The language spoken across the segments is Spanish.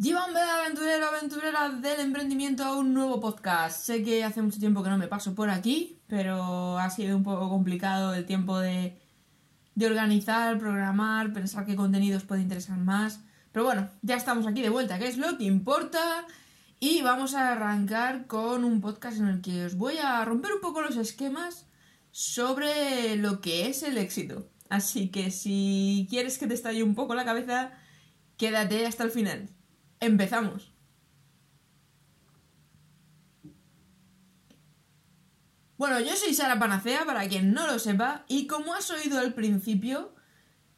Llévame aventurero, aventurera del emprendimiento a un nuevo podcast. Sé que hace mucho tiempo que no me paso por aquí, pero ha sido un poco complicado el tiempo de, de organizar, programar, pensar qué contenidos puede interesar más. Pero bueno, ya estamos aquí de vuelta, que es lo que importa. Y vamos a arrancar con un podcast en el que os voy a romper un poco los esquemas sobre lo que es el éxito. Así que si quieres que te estalle un poco la cabeza, quédate hasta el final. Empezamos. Bueno, yo soy Sara Panacea, para quien no lo sepa, y como has oído al principio,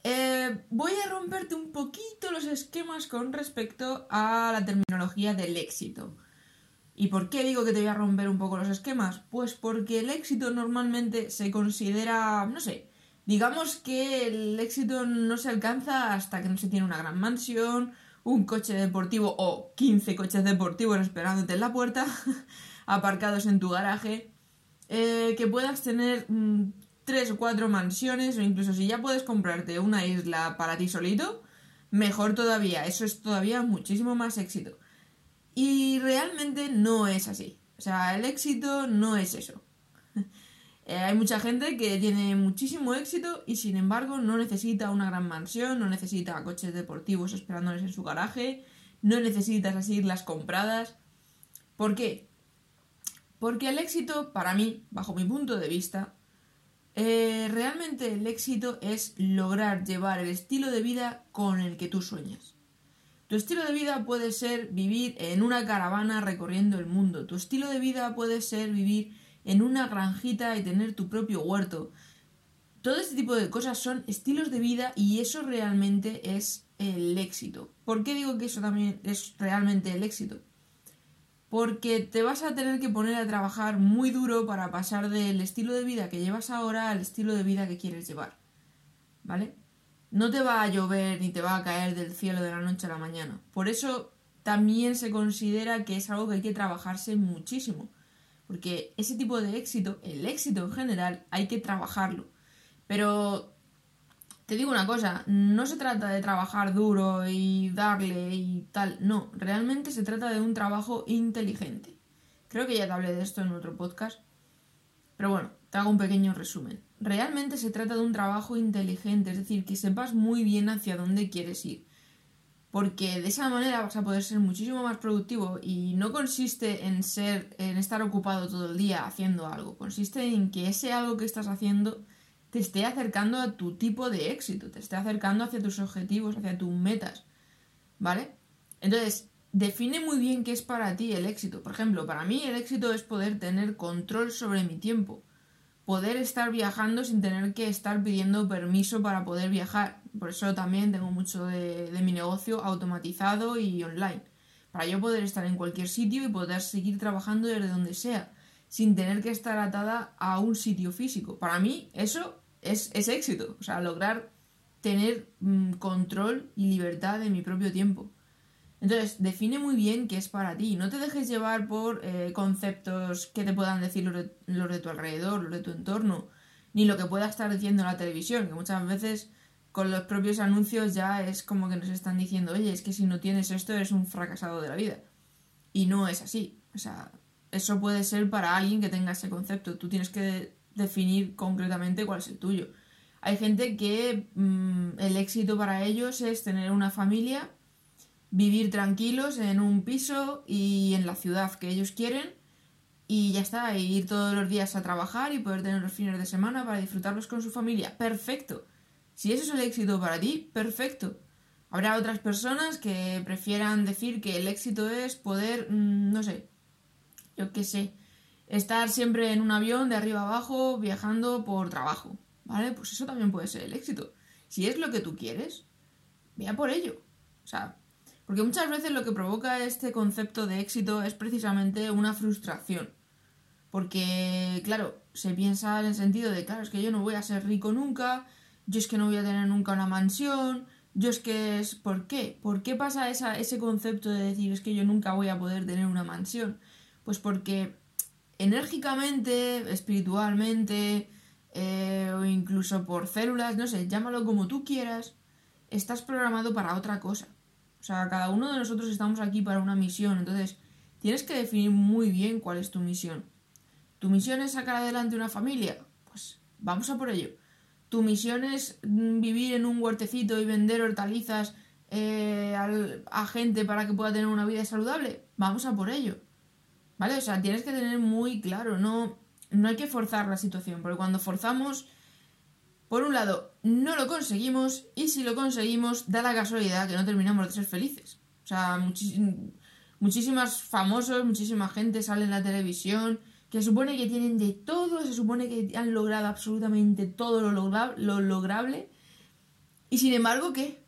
eh, voy a romperte un poquito los esquemas con respecto a la terminología del éxito. ¿Y por qué digo que te voy a romper un poco los esquemas? Pues porque el éxito normalmente se considera, no sé, digamos que el éxito no se alcanza hasta que no se tiene una gran mansión, un coche deportivo o 15 coches deportivos esperándote en la puerta, aparcados en tu garaje, eh, que puedas tener mm, tres o cuatro mansiones o incluso si ya puedes comprarte una isla para ti solito, mejor todavía, eso es todavía muchísimo más éxito. Y realmente no es así. O sea, el éxito no es eso. Eh, hay mucha gente que tiene muchísimo éxito y sin embargo no necesita una gran mansión, no necesita coches deportivos esperándoles en su garaje, no necesitas así islas compradas. ¿Por qué? Porque el éxito, para mí, bajo mi punto de vista, eh, realmente el éxito es lograr llevar el estilo de vida con el que tú sueñas. Tu estilo de vida puede ser vivir en una caravana recorriendo el mundo. Tu estilo de vida puede ser vivir en una granjita y tener tu propio huerto. Todo este tipo de cosas son estilos de vida y eso realmente es el éxito. ¿Por qué digo que eso también es realmente el éxito? Porque te vas a tener que poner a trabajar muy duro para pasar del estilo de vida que llevas ahora al estilo de vida que quieres llevar. ¿Vale? No te va a llover ni te va a caer del cielo de la noche a la mañana. Por eso también se considera que es algo que hay que trabajarse muchísimo. Porque ese tipo de éxito, el éxito en general, hay que trabajarlo. Pero te digo una cosa, no se trata de trabajar duro y darle y tal, no, realmente se trata de un trabajo inteligente. Creo que ya te hablé de esto en otro podcast, pero bueno, te hago un pequeño resumen. Realmente se trata de un trabajo inteligente, es decir, que sepas muy bien hacia dónde quieres ir porque de esa manera vas a poder ser muchísimo más productivo y no consiste en ser en estar ocupado todo el día haciendo algo, consiste en que ese algo que estás haciendo te esté acercando a tu tipo de éxito, te esté acercando hacia tus objetivos, hacia tus metas, ¿vale? Entonces, define muy bien qué es para ti el éxito. Por ejemplo, para mí el éxito es poder tener control sobre mi tiempo, poder estar viajando sin tener que estar pidiendo permiso para poder viajar. Por eso también tengo mucho de, mi negocio automatizado y online. Para yo poder estar en cualquier sitio y poder seguir trabajando desde donde sea, sin tener que estar atada a un sitio físico. Para mí eso es, éxito. O sea, lograr tener mm, control y libertad de mi propio tiempo. Entonces, define muy bien qué es para ti. No te dejes llevar por eh, conceptos que te puedan decir los de, tu alrededor, los de tu entorno, ni lo que pueda estar diciendo la televisión, que muchas veces con los propios anuncios ya es como que nos están diciendo, oye, es que si no tienes esto eres un fracasado de la vida. Y no es así. O sea, eso puede ser para alguien que tenga ese concepto. Tú tienes que definir concretamente cuál es el tuyo. Hay gente que mm, el éxito para ellos es tener una familia vivir tranquilos en un piso y en la ciudad que ellos quieren y ya está, ir todos los días a trabajar y poder tener los fines de semana para disfrutarlos con su familia. Perfecto. Si eso es el éxito para ti, perfecto. Habrá otras personas que prefieran decir que el éxito es poder, mm, no sé, yo qué sé, estar siempre en un avión de arriba abajo viajando por trabajo. ¿Vale? Pues eso también puede ser el éxito. Si es lo que tú quieres, vea por ello. O sea, porque muchas veces lo que provoca este concepto de éxito es precisamente una frustración. Porque, claro, se piensa en el sentido de, claro, es que yo no voy a ser rico nunca, yo es que no voy a tener nunca una mansión, yo es que es... ¿Por qué? ¿Por qué pasa esa, ese concepto de decir, es que yo nunca voy a poder tener una mansión? Pues porque enérgicamente, espiritualmente, eh, o incluso por células, no sé, llámalo como tú quieras, estás programado para otra cosa. O sea, cada uno de nosotros estamos aquí para una misión. Entonces, tienes que definir muy bien cuál es tu misión. ¿Tu misión es sacar adelante una familia? Pues vamos a por ello. ¿Tu misión es mm, vivir en un huertecito y vender hortalizas eh, a gente para que pueda tener una vida saludable? Vamos a por ello. ¿Vale? O sea, tienes que tener muy claro, no, no hay que forzar la situación, porque cuando forzamos, por un lado, no lo conseguimos y si lo conseguimos, da la casualidad que no terminamos de ser felices. O sea, muchísimas famosos, muchísima gente sale en la televisión que supone que tienen de todo, se supone que han logrado absolutamente todo lo, lo lograble. Y sin embargo, ¿qué?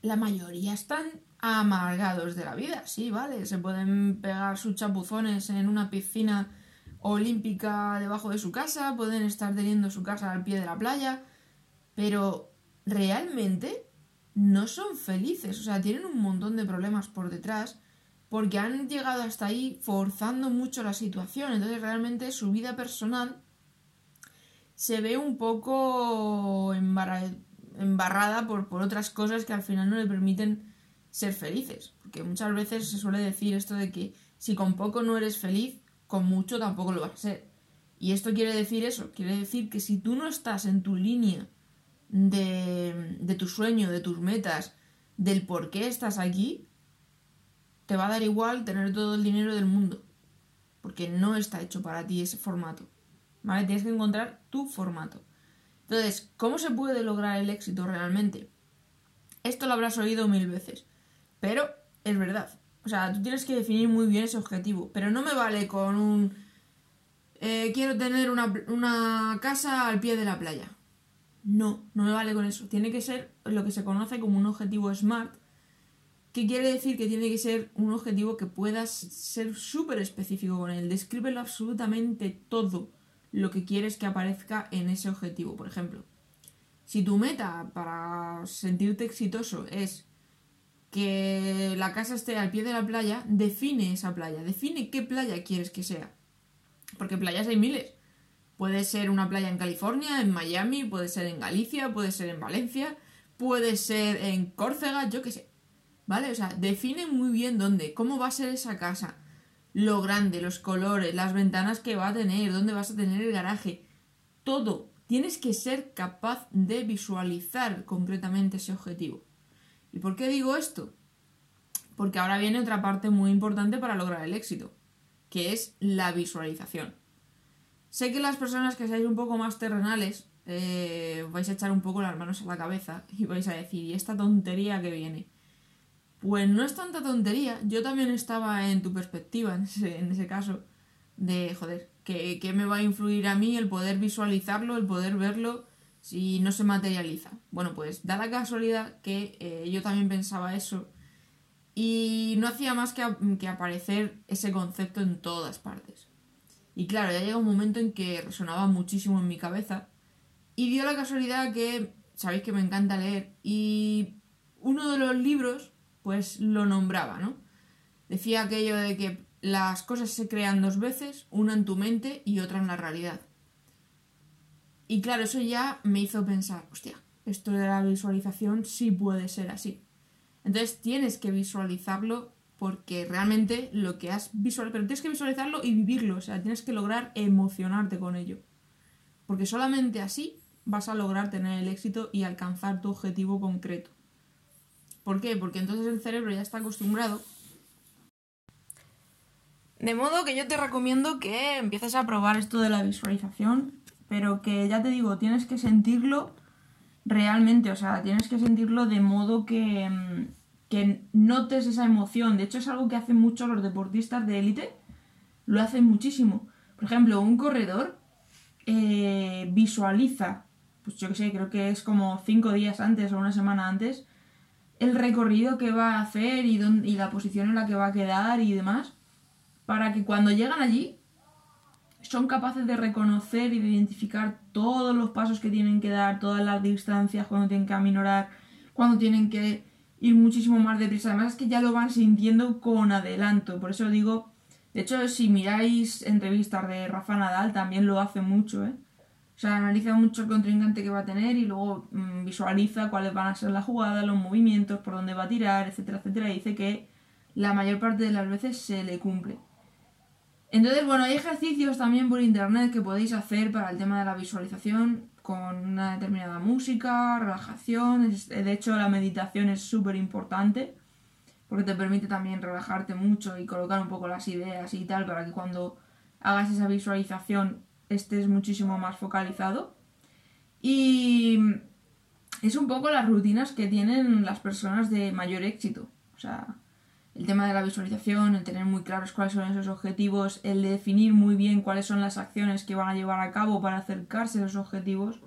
La mayoría están amargados de la vida, sí, vale, se pueden pegar sus chapuzones en una piscina olímpica debajo de su casa, pueden estar teniendo su casa al pie de la playa, pero realmente no son felices, o sea, tienen un montón de problemas por detrás porque han llegado hasta ahí forzando mucho la situación, entonces realmente su vida personal se ve un poco embarrada por, otras cosas que al final no le permiten ser felices. Porque muchas veces se suele decir esto de que si con poco no eres feliz, con mucho tampoco lo vas a ser. Y esto quiere decir eso, quiere decir que si tú no estás en tu línea de, de tu sueño, de tus metas, del por qué estás aquí, te va a dar igual tener todo el dinero del mundo. Porque no está hecho para ti ese formato. ¿Vale? Tienes que encontrar tu formato. Entonces, ¿cómo se puede lograr el éxito realmente? Esto lo habrás oído mil veces. Pero es verdad. O sea, tú tienes que definir muy bien ese objetivo. Pero no me vale con un... Eh, quiero tener una, una casa al pie de la playa. No, no me vale con eso. Tiene que ser lo que se conoce como un objetivo SMART. Que quiere decir que tiene que ser un objetivo que puedas ser súper específico con él. Descríbelo absolutamente todo lo que quieres que aparezca en ese objetivo. Por ejemplo, si tu meta para sentirte exitoso es que la casa esté al pie de la playa, define esa playa, define qué playa quieres que sea. Porque playas hay miles. Puede ser una playa en California, en Miami, puede ser en Galicia, puede ser en Valencia, puede ser en Córcega, yo qué sé. ¿Vale? O sea, define muy bien dónde, cómo va a ser esa casa, lo grande, los colores, las ventanas que va a tener, dónde vas a tener el garaje. Todo. Tienes que ser capaz de visualizar concretamente ese objetivo. ¿Y por qué digo esto? Porque ahora viene otra parte muy importante para lograr el éxito, que es la visualización. Sé que las personas que seáis un poco más terrenales eh, vais a echar un poco las manos a la cabeza y vais a decir, ¿y esta tontería que viene? Pues no es tanta tontería, yo también estaba en tu perspectiva en ese, caso, de, joder, ¿qué, ¿qué me va a influir a mí el poder visualizarlo, el poder verlo si no se materializa. Bueno, pues da la casualidad que eh, yo también pensaba eso y no hacía más que, que, aparecer ese concepto en todas partes. Y claro, ya llega un momento en que resonaba muchísimo en mi cabeza y dio la casualidad que, sabéis que me encanta leer, y uno de los libros pues lo nombraba, ¿no? Decía aquello de que las cosas se crean dos veces, una en tu mente y otra en la realidad. Y claro, eso ya me hizo pensar, hostia, esto de la visualización sí puede ser así. Entonces tienes que visualizarlo porque realmente lo que has visualizado, pero tienes que visualizarlo y vivirlo, o sea, tienes que lograr emocionarte con ello. Porque solamente así vas a lograr tener el éxito y alcanzar tu objetivo concreto. ¿Por qué? Porque entonces el cerebro ya está acostumbrado. De modo que yo te recomiendo que empieces a probar esto de la visualización pero que ya te digo, tienes que sentirlo realmente, o sea, tienes que sentirlo de modo que, mm, notes esa emoción. De hecho, es algo que hacen mucho los deportistas de élite, lo hacen muchísimo. Por ejemplo, un corredor eh, visualiza, pues yo que sé, creo que es como cinco días antes o una semana antes, el recorrido que va a hacer y, y la posición en la que va a quedar y demás, para que cuando llegan allí son capaces de reconocer y de identificar todos los pasos que tienen que dar, todas las distancias, cuando tienen que aminorar, cuando tienen que ir muchísimo más deprisa. Además es que ya lo van sintiendo con adelanto. Por eso digo, de hecho, si miráis entrevistas de Rafa Nadal, también lo hace mucho, ¿eh? O sea, analiza mucho el contrincante que va a tener y luego mm, visualiza cuáles van a ser las jugadas, los movimientos, por dónde va a tirar, etcétera, etcétera. Y dice que la mayor parte de las veces se le cumple. Entonces, bueno, hay ejercicios también por internet que podéis hacer para el tema de la visualización con una determinada música, relajación. De hecho, la meditación es súper importante porque te permite también relajarte mucho y colocar un poco las ideas y tal para que cuando hagas esa visualización estés muchísimo más focalizado. Y es un poco las rutinas que tienen las personas de mayor éxito. O sea, el tema de la visualización, el tener muy claros cuáles son esos objetivos, el definir muy bien cuáles son las acciones que van a llevar a cabo para acercarse a esos objetivos.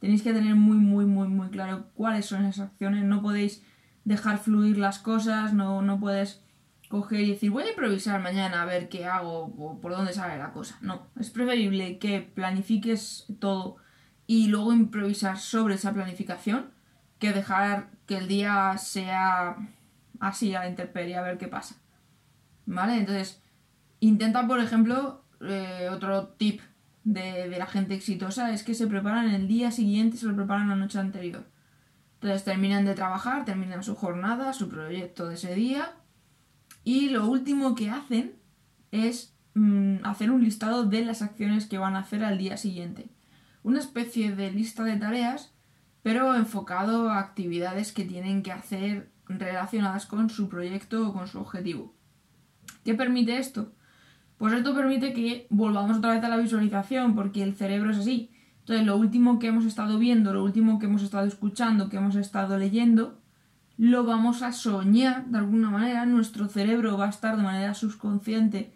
Tenéis que tener muy, muy, muy, muy claro cuáles son esas acciones. No podéis dejar fluir las cosas, no, no puedes coger y decir voy a improvisar mañana a ver qué hago o por dónde sale la cosa. No, es preferible que planifiques todo y luego improvisar sobre esa planificación que dejar que el día sea así a la intemperie a ver qué pasa. ¿Vale? Entonces, intenta, por ejemplo, eh, otro tip de, de, la gente exitosa es que se preparan el día siguiente, se lo preparan la noche anterior. Entonces terminan de trabajar, terminan su jornada, su proyecto de ese día y lo último que hacen es mm, hacer un listado de las acciones que van a hacer al día siguiente. Una especie de lista de tareas, pero enfocado a actividades que tienen que hacer relacionadas con su proyecto o con su objetivo. ¿Qué permite esto? Pues esto permite que volvamos otra vez a la visualización, porque el cerebro es así. Entonces, lo último que hemos estado viendo, lo último que hemos estado escuchando, que hemos estado leyendo, lo vamos a soñar de alguna manera, nuestro cerebro va a estar de manera subconsciente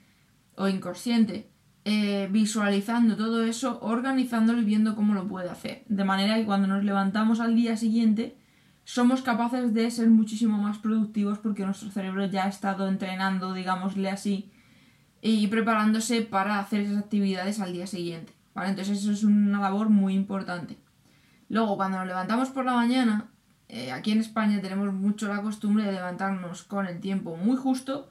o inconsciente eh, visualizando todo eso, organizándolo y viendo cómo lo puede hacer. De manera que cuando nos levantamos al día siguiente somos capaces de ser muchísimo más productivos porque nuestro cerebro ya ha estado entrenando, digámosle así, y preparándose para hacer esas actividades al día siguiente. ¿vale? Entonces eso es una labor muy importante. Luego, cuando nos levantamos por la mañana, eh, aquí en España tenemos mucho la costumbre de levantarnos con el tiempo muy justo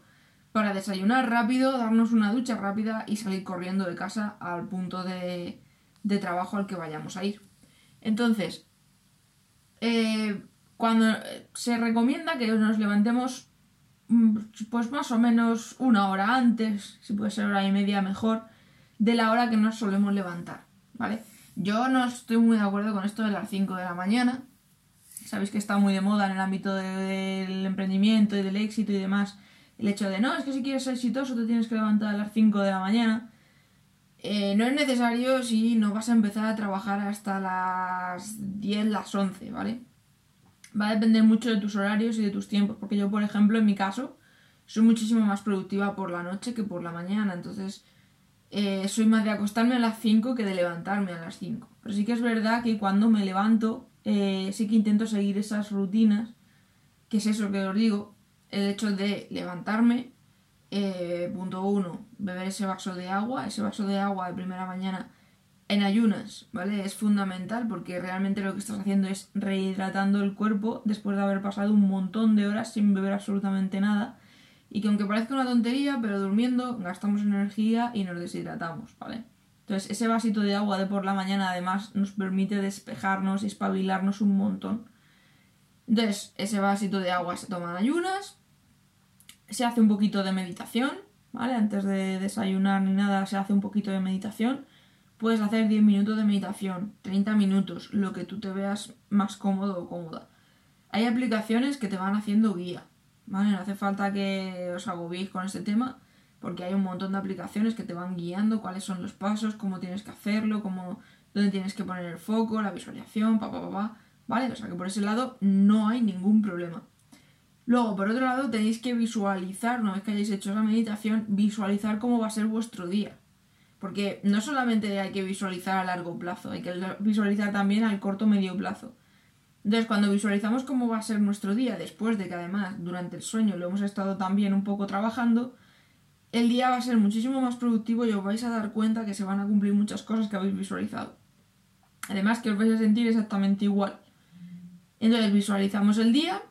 para desayunar rápido, darnos una ducha rápida y salir corriendo de casa al punto de, trabajo al que vayamos a ir. Entonces, eh, cuando se recomienda que nos levantemos mm, pues más o menos una hora antes, si puede ser hora y media mejor, de la hora que nos solemos levantar, ¿vale? Yo no estoy muy de acuerdo con esto de las 5 de la mañana, sabéis que está muy de moda en el ámbito del emprendimiento y del éxito y demás, el hecho de, no, es que si quieres ser exitoso te tienes que levantar a las 5 de la mañana. Eh, no es necesario si no vas a empezar a trabajar hasta las 10, las 11, ¿vale? Va a depender mucho de tus horarios y de tus tiempos, porque yo, por ejemplo, en mi caso, soy muchísimo más productiva por la noche que por la mañana, entonces eh, soy más de acostarme a las 5 que de levantarme a las 5. Pero sí que es verdad que cuando me levanto eh, sí que intento seguir esas rutinas, que es eso que os digo, el hecho de levantarme, eh, punto uno, beber ese vaso de agua, ese vaso de agua de primera mañana en ayunas, ¿vale? Es fundamental porque realmente lo que estás haciendo es rehidratando el cuerpo después de haber pasado un montón de horas sin beber absolutamente nada y que aunque parezca una tontería, pero durmiendo gastamos energía y nos deshidratamos, ¿vale? Entonces, ese vasito de agua de por la mañana además nos permite despejarnos y espabilarnos un montón. Entonces, ese vasito de agua se toma en ayunas, se hace un poquito de meditación, ¿vale? Antes de desayunar ni nada, se hace un poquito de meditación. Puedes hacer 10 minutos de meditación, 30 minutos, lo que tú te veas más cómodo o cómoda. Hay aplicaciones que te van haciendo guía, ¿vale? No hace falta que os agobiéis con este tema porque hay un montón de aplicaciones que te van guiando cuáles son los pasos, cómo tienes que hacerlo, cómo, dónde tienes que poner el foco, la visualización, pa, pa, pa, pa, ¿vale? O sea que por ese lado no hay ningún problema. Luego, por otro lado, tenéis que visualizar, una vez que hayáis hecho esa meditación, visualizar cómo va a ser vuestro día. Porque no solamente hay que visualizar a largo plazo, hay que visualizar también al corto medio plazo. Entonces, cuando visualizamos cómo va a ser nuestro día, después de que además durante el sueño lo hemos estado también un poco trabajando, el día va a ser muchísimo más productivo y os vais a dar cuenta que se van a cumplir muchas cosas que habéis visualizado. Además que os vais a sentir exactamente igual. Entonces visualizamos el día,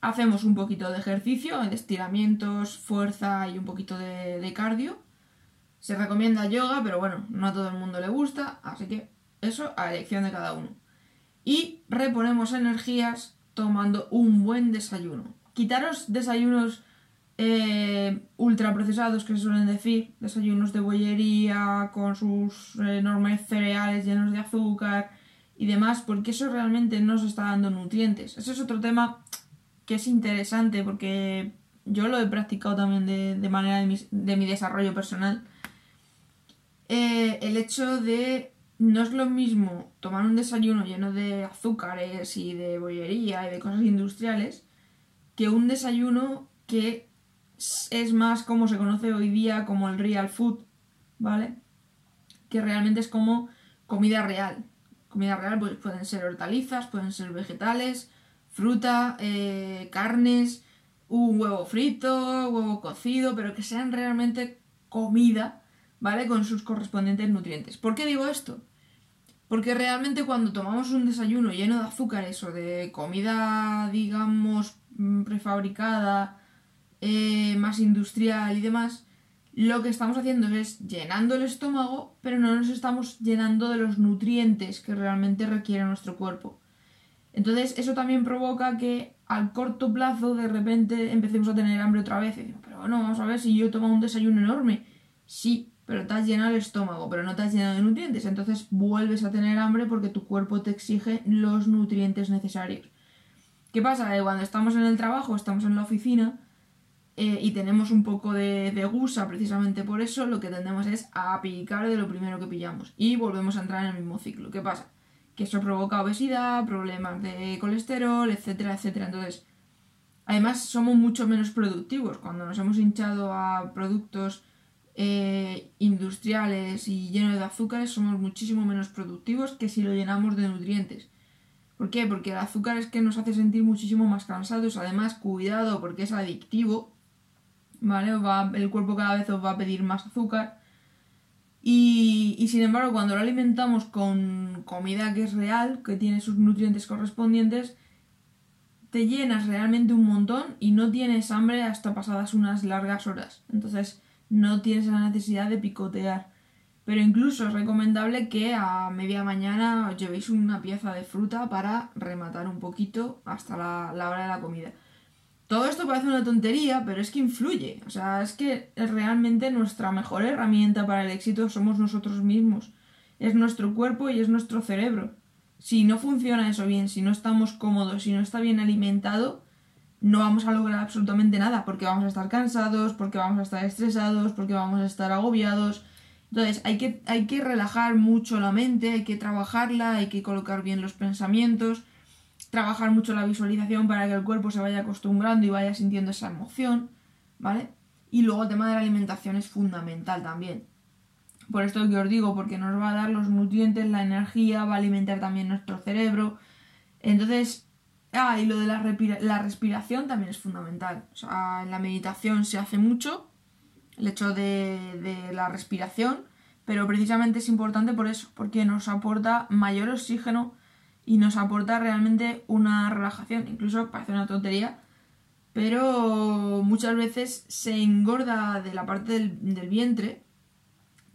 hacemos un poquito de ejercicio, de estiramientos, fuerza y un poquito de, de cardio. Se recomienda yoga, pero bueno, no a todo el mundo le gusta, así que Eso a elección de cada uno. Y reponemos energías tomando un buen desayuno. Quitaros desayunos eh, ultraprocesados que se suelen decir, desayunos de bollería con sus enormes cereales llenos de azúcar y demás, porque eso realmente no os está dando nutrientes. Ese es otro tema que es interesante porque yo lo he practicado también de, manera de mi, de mi, desarrollo personal. Eh, el hecho de no es lo mismo tomar un desayuno lleno de azúcares y de bollería y de cosas industriales que un desayuno que es más como se conoce hoy día como el real food, ¿vale? Que realmente es como comida real. Comida real pues pueden ser hortalizas, pueden ser vegetales, fruta, eh, carnes, un huevo frito, huevo cocido, pero que sean realmente comida, ¿vale? Con sus correspondientes nutrientes. ¿Por qué digo esto? Porque realmente cuando tomamos un desayuno lleno de azúcares o de comida, digamos, mm, prefabricada, eh, más industrial y demás, lo que estamos haciendo es llenando el estómago, pero no nos estamos llenando de los nutrientes que realmente requiere nuestro cuerpo. Entonces, eso también provoca que al corto plazo de repente empecemos a tener hambre otra vez. pero bueno, vamos a ver si yo tomo un desayuno enorme. Sí, pero te has llenado el estómago, pero no te has llenado de nutrientes. Entonces vuelves a tener hambre porque tu cuerpo te exige los nutrientes necesarios. ¿Qué pasa? Que cuando estamos en el trabajo, estamos en la oficina eh, y tenemos un poco de, gusa precisamente por eso, lo que tendemos es a picar de lo primero que pillamos. Y volvemos a entrar en el mismo ciclo. ¿Qué pasa? que eso provoca obesidad, problemas de colesterol, etcétera, etcétera. Entonces, además somos mucho menos productivos. Cuando nos hemos hinchado a productos eh, industriales y llenos de azúcares, somos muchísimo menos productivos que si lo llenamos de nutrientes. ¿Por qué? Porque el azúcar es que nos hace sentir muchísimo más cansados. Además, cuidado porque es adictivo. ¿Vale? el cuerpo cada vez os va a pedir más azúcar. Y, sin embargo, cuando lo alimentamos con comida que es real, que tiene sus nutrientes correspondientes, te llenas realmente un montón y no tienes hambre hasta pasadas unas largas horas. Entonces no tienes la necesidad de picotear. Pero incluso es recomendable que a media mañana os llevéis una pieza de fruta para rematar un poquito hasta la hora de la comida. Todo esto parece una tontería, pero es que influye. O sea, es que realmente nuestra mejor herramienta para el éxito somos nosotros mismos. Es nuestro cuerpo y es nuestro cerebro. Si no funciona eso bien, si no estamos cómodos, si no está bien alimentado, no vamos a lograr absolutamente nada, porque vamos a estar cansados, porque vamos a estar estresados, porque vamos a estar agobiados. Entonces hay que, hay que relajar mucho la mente, hay que trabajarla, hay que colocar bien los pensamientos trabajar mucho la visualización para que el cuerpo se vaya acostumbrando y vaya sintiendo esa emoción, ¿vale? Y luego el tema de la alimentación es fundamental también. Por esto que os digo, porque nos va a dar los nutrientes, la energía, va a alimentar también nuestro cerebro. Entonces, ah, y lo de la, respiración también es fundamental. O sea, en la meditación se hace mucho, el hecho de la respiración, pero precisamente es importante por eso, porque nos aporta mayor oxígeno y nos aporta realmente una relajación. Incluso parece una tontería, pero muchas veces se engorda de la parte del, vientre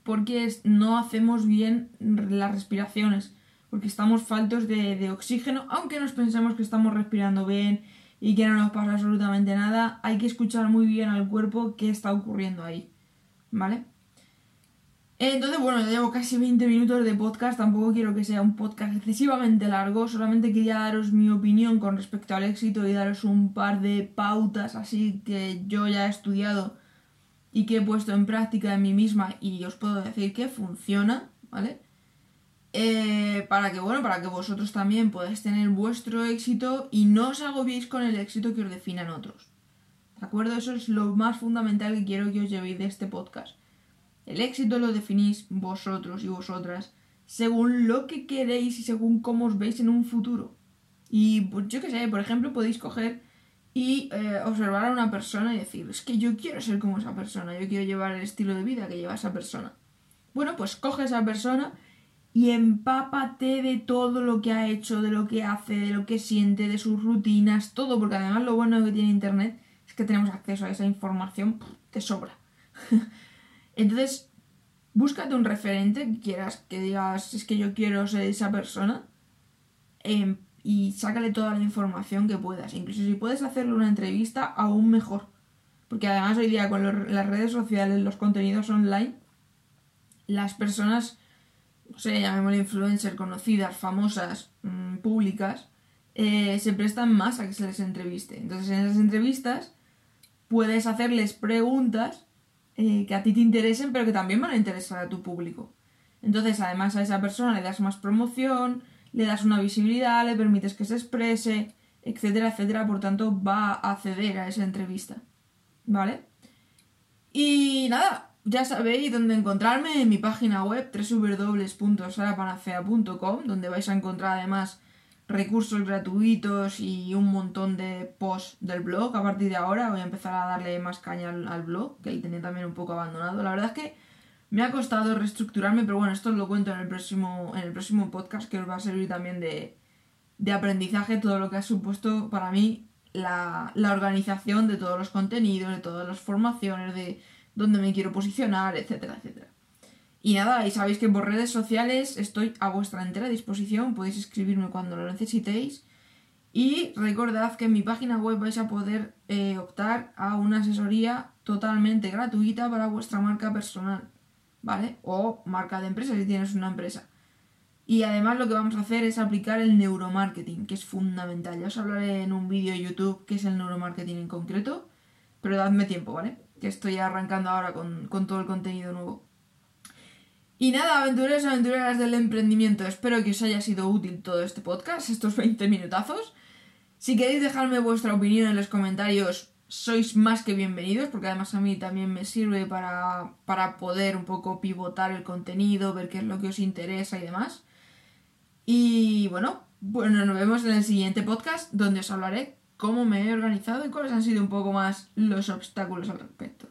porque no hacemos bien las respiraciones, porque estamos faltos de, de oxígeno, aunque nos pensemos que estamos respirando bien y que no nos pasa absolutamente nada, hay que escuchar muy bien al cuerpo qué está ocurriendo ahí, ¿vale? Entonces, bueno, ya llevo casi 20 minutos de podcast, tampoco quiero que sea un podcast excesivamente largo, solamente quería daros mi opinión con respecto al éxito y daros un par de pautas así que yo ya he estudiado y que he puesto en práctica en mí misma y os puedo decir que funciona, ¿vale? Eh, para que, bueno, para que vosotros también podáis tener vuestro éxito y no os agobiéis con el éxito que os definan otros. ¿De acuerdo? Eso es lo más fundamental que quiero que os llevéis de este podcast. El éxito lo definís vosotros y vosotras según lo que queréis y según cómo os veis en un futuro. Y pues yo qué sé, por ejemplo, podéis coger y eh, observar a una persona y decir, es que yo quiero ser como esa persona, yo quiero llevar el estilo de vida que lleva esa persona. Bueno, pues coge esa persona y empápate de todo lo que ha hecho, de lo que hace, de lo que siente, de sus rutinas, todo, porque además lo bueno que tiene Internet es que tenemos acceso a esa información de sobra. Entonces, búscate un referente que quieras, que digas, es que yo quiero ser esa persona. Em, y sácale toda la información que puedas. Incluso si puedes hacerle una entrevista, aún mejor. Porque además hoy día con las redes sociales, los contenidos online, las personas, no sé, llamémosle influencer, conocidas, famosas, mm, públicas, eh, se prestan más a que se les entreviste. Entonces en esas entrevistas puedes hacerles preguntas eh, que a ti te interesen, pero que también van a interesar a tu público. Entonces además a esa persona le das más promoción, le das una visibilidad, le permites que se exprese, etcétera, etcétera. Por tanto, va a acceder a esa entrevista. ¿Vale? Y nada, ya sabéis dónde encontrarme en mi página web www.sarapanacea.com, donde vais a encontrar además recursos gratuitos y un montón de posts del blog. A partir de ahora voy a empezar a darle más caña al, blog, que lo tenía también un poco abandonado. La verdad es que me ha costado reestructurarme, pero bueno, esto os lo cuento en el próximo, en el próximo podcast que os va a servir también de, de aprendizaje, todo lo que ha supuesto para mí la, la, organización de todos los contenidos, de todas las formaciones, de dónde me quiero posicionar, etcétera, etcétera. Y nada, y sabéis que por redes sociales estoy a vuestra entera disposición, podéis escribirme cuando lo necesitéis. Y recordad que en mi página web vais a poder eh, optar a una asesoría totalmente gratuita para vuestra marca personal. ¿vale? O marca de empresa si tienes una empresa. Y además lo que vamos a hacer es aplicar el neuromarketing, que es fundamental. Ya os hablaré en un vídeo de YouTube qué es el neuromarketing en concreto, pero dadme tiempo, ¿vale? Que estoy arrancando ahora con, con todo el contenido nuevo. Y nada, aventureros y aventureras del emprendimiento, espero que os haya sido útil todo este podcast, estos 20 minutazos. Si queréis dejarme vuestra opinión en los comentarios, sois más que bienvenidos, porque además a mí también me sirve para, para poder un poco pivotar el contenido, ver qué es lo que os interesa y demás. Y bueno, bueno, nos vemos en el siguiente podcast donde os hablaré cómo me he organizado y cuáles han sido un poco más los obstáculos al respecto.